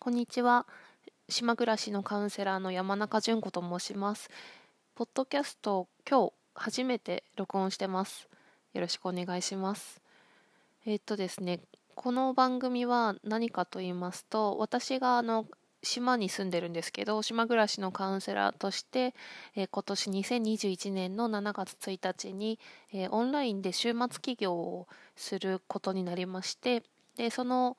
こんにちは。島暮らしのカウンセラーの山中純子と申します。ポッドキャスト今日初めて録音してます。よろしくお願いします。えー、っとですね、この番組は何かと言いますと、私があの島に住んでるんですけど、島暮らしのカウンセラーとして、えー、今年2021年の7月1日に、えー、オンラインで週末起業をすることになりまして、でその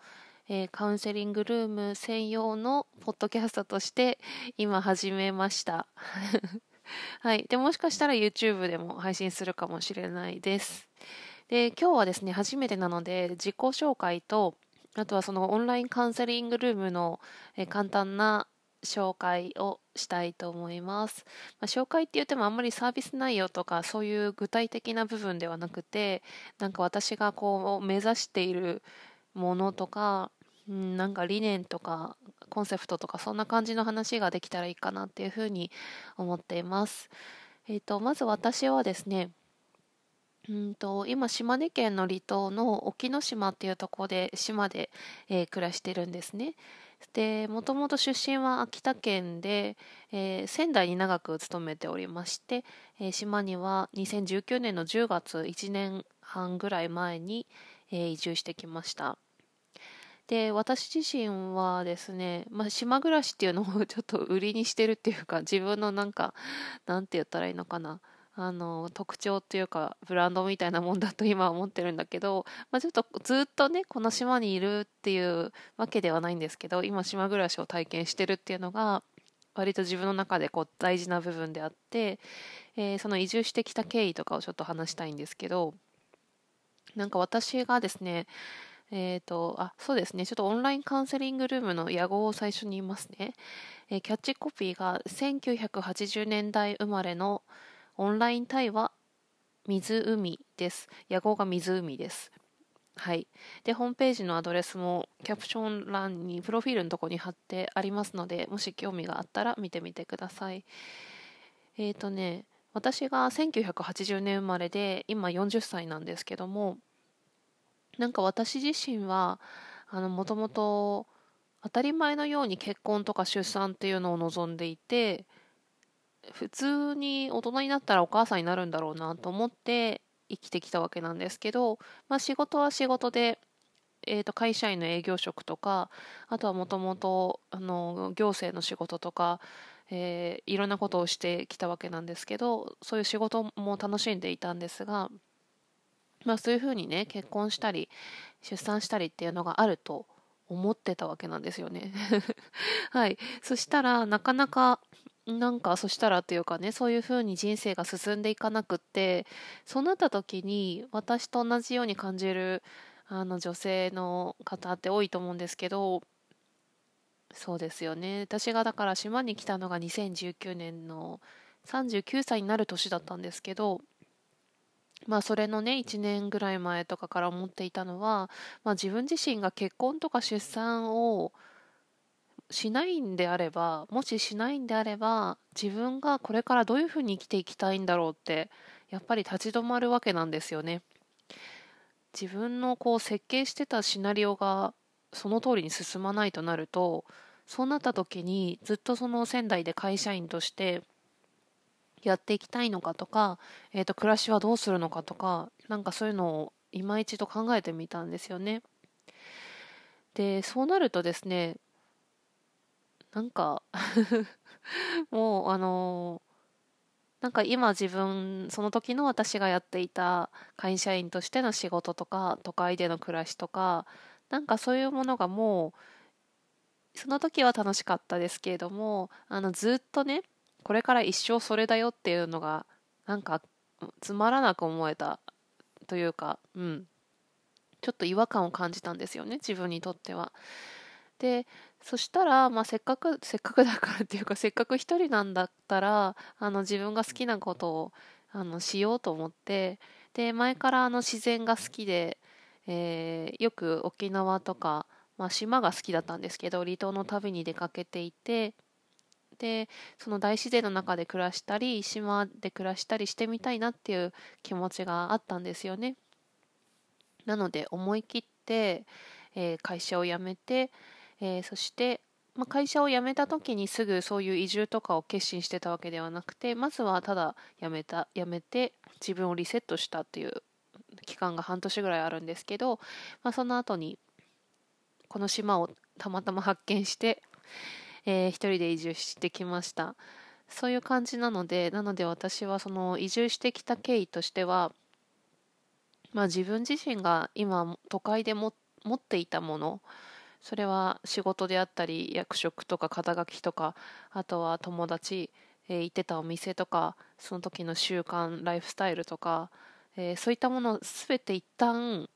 えー、カウンセリングルーム専用のポッドキャストとして今始めました。はい。で、もしかしたら YouTube でも配信するかもしれないです。で、今日はですね、初めてなので、自己紹介と、あとはそのオンラインカウンセリングルームの、え簡単な紹介をしたいと思います。まあ、紹介って言ってもあんまりサービス内容とかそういう具体的な部分ではなくて、なんか私がこう目指しているものとか、うん、なんか理念とかコンセプトとかそんな感じの話ができたらいいかなっていうふうに思っています。えーと、まず私はですねうんと今島根県の離島の沖ノ島っていうとこで島で、えー、暮らしてるんですね。でもともと出身は秋田県で、えー、仙台に長く勤めておりまして、えー、島には2019年の10月1年半ぐらい前に、え移住してきました。で、私自身はですね、まあ、島暮らしっていうのをちょっと売りにしてるっていうか、自分のなんか、なんて言ったらいいのかな。あの特徴っていうかブランドみたいなもんだと今は思ってるんだけど、まあ、ちょっとずっとねこの島にいるっていうわけではないんですけど今島暮らしを体験してるっていうのが割と自分の中でこう大事な部分であって、えー、その移住してきた経緯とかをちょっと話したいんですけどなんか私がですねえっ、ー、と、あ、そうですね。ちょっとオンラインカウンセリングルームの野号を最初に言いますね。えー、キャッチコピーが1980年代生まれのオンライン対話湖です。野号が湖です。はい。で、ホームページのアドレスもキャプション欄に、プロフィールのとこに貼ってありますので、もし興味があったら見てみてください。えっ、ー、とね、私が1980年生まれで、今40歳なんですけども、なんか私自身はあのもともと当たり前のように結婚とか出産っていうのを望んでいて普通に大人になったらお母さんになるんだろうなと思って生きてきたわけなんですけど、まあ、仕事は仕事で、えー、と会社員の営業職とかあとはもともと行政の仕事とか、えー、いろんなことをしてきたわけなんですけどそういう仕事も楽しんでいたんですがまあそういうふうにね結婚したり出産したりっていうのがあると思ってたわけなんですよね。はい。そしたらなかなかなんかそしたらというかねそういうふうに人生が進んでいかなくってそうなった時に私と同じように感じるあの女性の方って多いと思うんですけどそうですよね。私がだから島に来たのが2019年の39歳になる年だったんですけどまあそれのね1年ぐらい前とかから思っていたのは、まあ、自分自身が結婚とか出産をしないんであればもししないんであれば自分がこれからどういうふうに生きていきたいんだろうってやっぱり立ち止まるわけなんですよね。自分のこう設計してたシナリオがその通りに進まないとなるとそうなった時にずっとその仙台で会社員としてやっていきたいのかとか、えーと、暮らしはどうするのかとかなんかそういうのを今一度考えてみたんですよね。でそうなるとですねなんか もうあのなんか今自分その時の私がやっていた会社員としての仕事とか都会での暮らしとかなんかそういうものがもうその時は楽しかったですけれどもあのずっとねこれから一生それだよっていうのがなんかつまらなく思えたというか、うん、ちょっと違和感を感じたんですよね自分にとっては。でそしたら、まあ、せっかくせっかくだからっていうかせっかく一人なんだったらあの自分が好きなことをあのしようと思ってで前からあの自然が好きで、えー、よく沖縄とか、まあ、島が好きだったんですけど離島の旅に出かけていてでその大自然の中で暮らしたり島で暮らしたりしてみたいなっていう気持ちがあったんですよね。なので思い切って、えー、会社を辞めて、えー、そしてま、会社を辞めた時にすぐそういう移住とかを決心してたわけではなくてまずはただ辞めた辞めて自分をリセットしたっていう期間が半年ぐらいあるんですけど、まあ、その後にこの島をたまたま発見して、えー、一人で移住してきました。そういう感じなのでなので私はその移住してきた経緯としてはまあ自分自身が今都会でも持っていたものそれは仕事であったり役職とか肩書きとかあとは友達、えー、行ってたお店とかその時の習慣ライフスタイルとか、えー、そういったものを全て一旦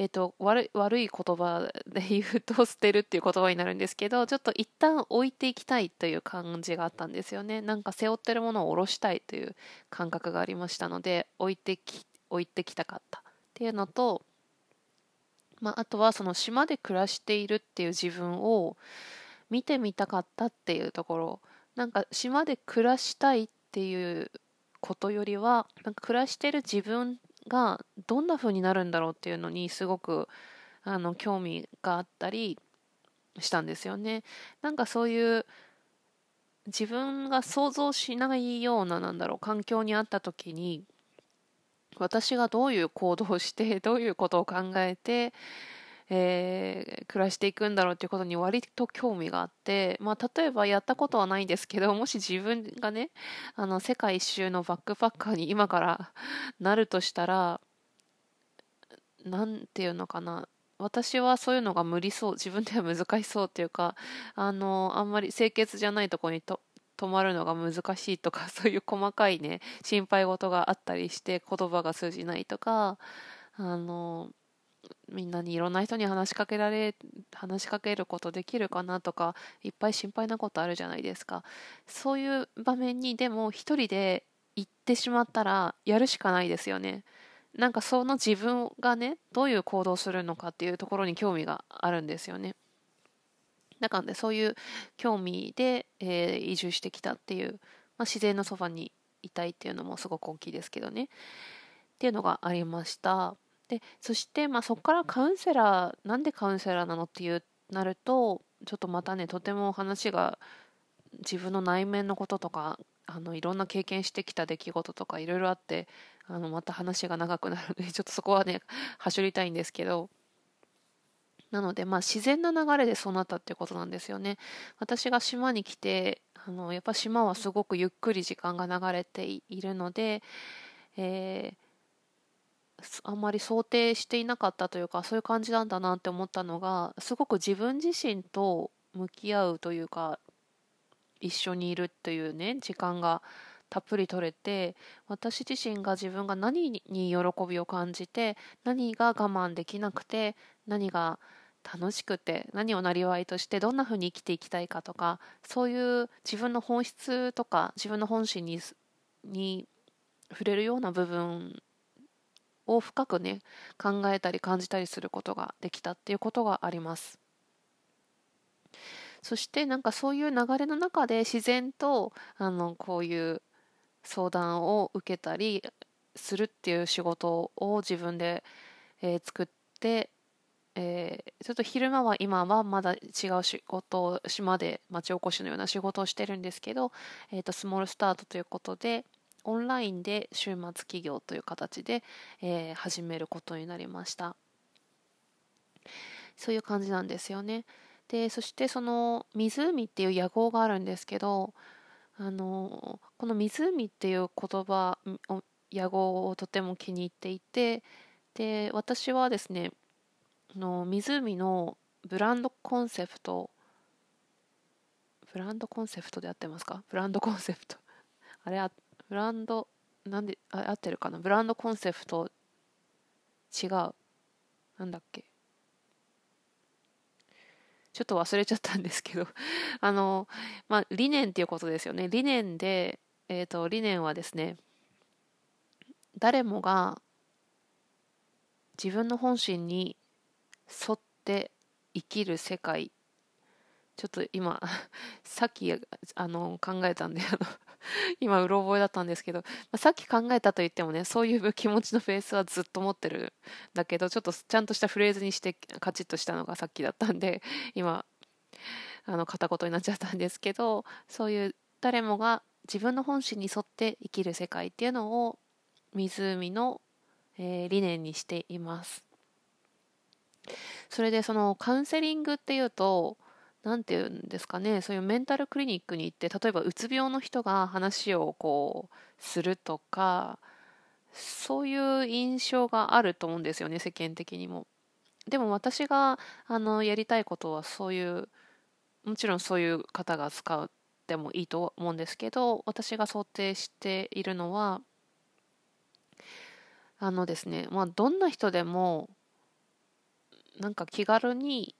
えーと、悪悪い言葉で言うと捨てるっていう言葉になるんですけど ちょっと一旦置いていきたいという感じがあったんですよね。なんか背負ってるものを下ろしたいという感覚がありましたので置いてき置いてきたかったっていうのとまあ、あとはその島で暮らしているっていう自分を見てみたかったっていうところ。なんか島で暮らしたいっていうことよりはなんか暮らしてる自分がどんな風になるんだろうっていうのにすごくあの興味があったりしたんですよね。なんかそういう自分が想像しないようななんだろう環境にあった時に私がどういう行動をしてどういうことを考えて、えー、暮らしていくんだろうっていうことに割と興味があって、まあ、例えばやったことはないんですけどもし自分がねあの世界一周のバックパッカーに今からなるとしたら何て言うのかな。私はそういうのが無理そう自分では難しそうっていうかあのあんまり清潔じゃないとこにと止まるのが難しいとか そういう細かいね心配事があったりして言葉が通じないとかあのみんなにいろんな人に話しかけられ話しかけることできるかなとかいっぱい心配なことあるじゃないですかそういう場面にでも一人で行ってしまったらやるしかないですよねなんかその自分がねどういう行動するのかっていうところに興味があるんですよねだからね、そういう興味で、えー、移住してきたっていう、まあ、自然のそばにいたいっていうのもすごく大きいですけどね。っていうのがありました。で、そして、まあ、そこからカウンセラー、なんでカウンセラーなのっていうなると、ちょっとまたね、とても話が自分の内面のこととか、あのいろんな経験してきた出来事とかいろいろあってあのまた話が長くなるので ちょっとそこはねはしょりたいんですけどなので、まあ、自然な流れでそうなったっていうことなんですよね。私が島に来てあのやっぱ島はすごくゆっくり時間が流れているので、えー、あんまり想定していなかったというかそういう感じなんだなって思ったのがすごく自分自身と向き合うというか一緒にいるというね時間がたっぷり取れて私自身が自分が何に喜びを感じて何が我慢できなくて何が楽しくて何をなりわいとしてどんな風に生きていきたいかとかそういう自分の本質とか自分の本心にに触れるような部分を深くね考えたり感じたりすることができたっていうことがあります。そしてなんかそういう流れの中で自然とあのこういう相談を受けたりするっていう仕事を自分で、えー、作ってえー、ちょっと昼間は今はまだ違う仕事を島で町おこしのような仕事をしてるんですけど、えーと、スモールスタートということでオンラインで週末企業という形で、えー、始めることになりました。そういう感じなんですよね。でそしてその湖っていう野号があるんですけどあのこの湖っていう言葉野号をとても気に入っていてで私はですねの湖のブランドコンセプトブランドコンセプトで合ってますか？ブランドコンセプト。あれブランドなんであ合ってるかな？ブランドコンセプト。違う。なんだっけ？ちょっと忘れちゃったんですけど。あのまあ理念っていうことですよね。理念でえっ、ー、と理念はですね誰もが自分の本心に沿って生きる世界ちょっと今 さっきあの考えたんであの 今うろ覚えだったんですけど、まあ、さっき考えたと言ってもねそういう気持ちのフェースはずっと持ってるんだけどちょっとちゃんとしたフレーズにしてカチッとしたのがさっきだったんで 今あの片言になっちゃったんですけどそういう誰もが自分の本心に沿って生きる世界っていうのを湖の、えー、理念にしています。それでそのカウンセリングっていうと何て言うんですかねそういうメンタルクリニックに行って例えばうつ病の人が話をこうするとかそういう印象があると思うんですよね世間的にも。でも私があのやりたいことはそういうもちろんそういう方が使ってもいいと思うんですけど私が想定しているのはあのですねまあどんな人でもなんか気軽に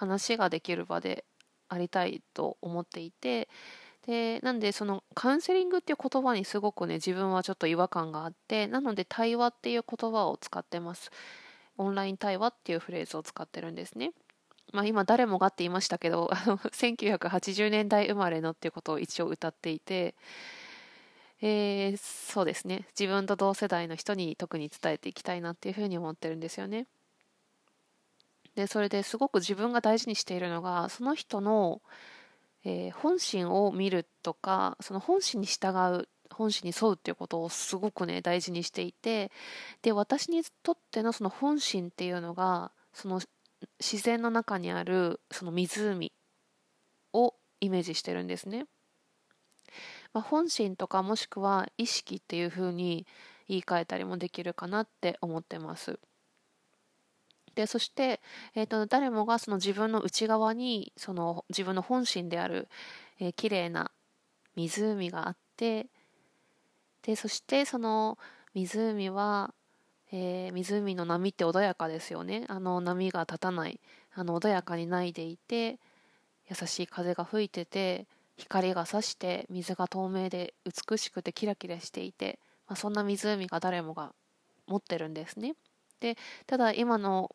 話ができる場でありたいと思っていてでなんでそのカウンセリングっていう言葉にすごくね自分はちょっと違和感があってなので対話っていう言葉を使ってます。オンライン対話っていうフレーズを使ってるんですね。まあ今誰もがって言いましたけどあの1980年代生まれのっていうことを一応歌っていてえー、そうですね。自分と同世代の人に特に伝えていきたいなっていうふうに思ってるんですよね。でそれですごく自分が大事にしているのがその人の、えー、本心を見るとかその本心に従う本心に沿うっていうことをすごくね大事にしていてで私にとってのその本心っていうのがその自然の中にあるその湖をイメージしてるんですね。まあ、本心とかもしくは意識っていう風に言い換えたりもできるかなって思ってます。でそして、えーと、誰もがその自分の内側にその自分の本心である、えー、綺麗な湖があってでそしてその湖は、えー、湖の波って穏やかですよねあの波が立たないあの穏やかにないでいて優しい風が吹いてて光が差して水が透明で美しくてキラキラしていて、まあ、そんな湖が誰もが持ってるんですね。でただ今の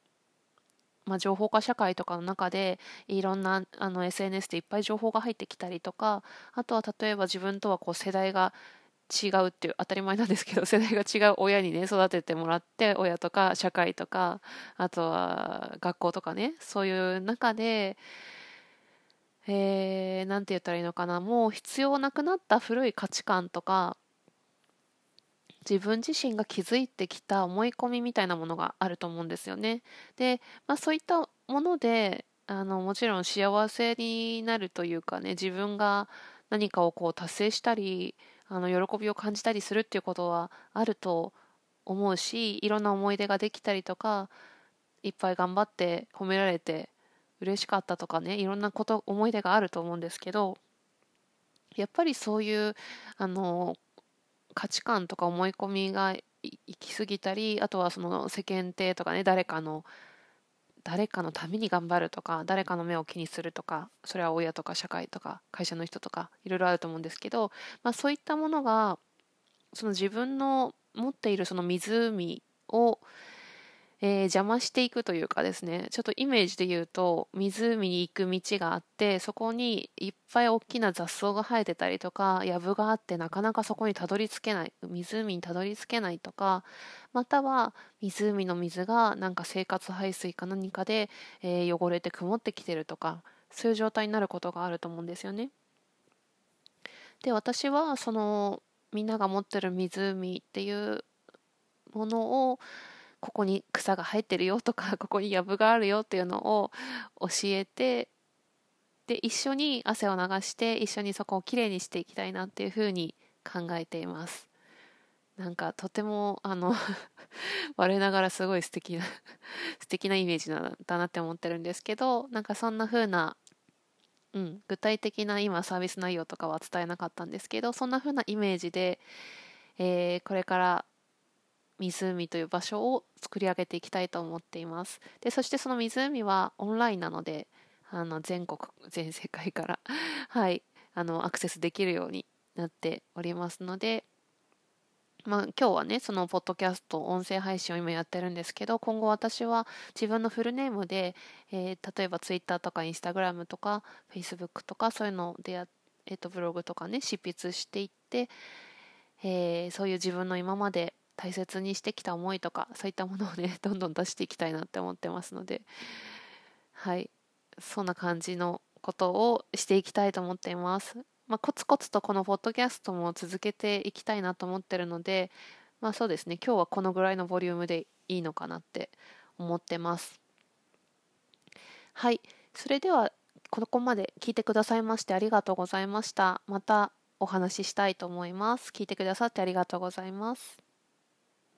まあ、情報化社会とかの中でいろんなあの SNS でいっぱい情報が入ってきたりとかあとは例えば自分とはこう世代が違うっていう当たり前なんですけど 世代が違う親にね育ててもらって親とか社会とかあとは学校とかねそういう中でえー、て言ったらいいのかなもう必要なくなった古い価値観とか自分自身が築いてきた思い込みみたいなものがあると思うんですよね。で、まあ、そういったものであのもちろん幸せになるというかね自分が何かをこう達成したりあの喜びを感じたりするっていうことはあると思うしいろんな思い出ができたりとかいっぱい頑張って褒められて嬉しかったとかねいろんなこと思い出があると思うんですけどやっぱりそういうあの価値観とか思い込みが行き過ぎたりあとはその世間体とかね誰かの誰かのために頑張るとか誰かの目を気にするとかそれは親とか社会とか会社の人とかいろいろあると思うんですけど、まあ、そういったものがその自分の持っているその湖をえー、邪魔していくというかですねちょっとイメージで言うと湖に行く道があってそこにいっぱい大きな雑草が生えてたりとか藪があってなかなかそこにたどり着けない湖にたどり着けないとかまたは湖の水がなんか生活排水か何かで、えー、汚れて曇ってきてるとかそういう状態になることがあると思うんですよね。で私はそのみんなが持ってる湖っていうものをここに草が生えてるよとか ここに藪があるよっていうのを教えてで一緒に汗を流して一緒にそこをきれいにしていきたいなっていうふうに考えています。なんかとてもあの 我ながらすごい素敵な 素敵なイメージなんだなって思ってるんですけどなんかそんな風なうん、具体的な今サービス内容とかは伝えなかったんですけどそんな風なイメージで、えー、これから湖という場所を作り上げていきたいと思っています。でそしてその湖はオンラインなのであの全国全世界から はいあのアクセスできるようになっておりますのでまあ、今日はねそのポッドキャスト音声配信を今やってるんですけど今後私は自分のフルネームで、えー、例えば Twitter とか Instagram とか Facebook とかそういうのでや、えー、とブログとかね執筆していって、えー、そういう自分の今まで大切にしてきた思いとかそういったものをね どんどん出していきたいなって思ってますのではいそんな感じのことをしていきたいと思っています。まあ、コツコツとこのポッドキャストも続けていきたいなと思ってるので、まあそうですね、今日はこのぐらいのボリュームでいいのかなって思ってます。はい、それではここまで聞いてくださいましてありがとうございました。またお話ししたいと思います。聞いてくださってありがとうございます。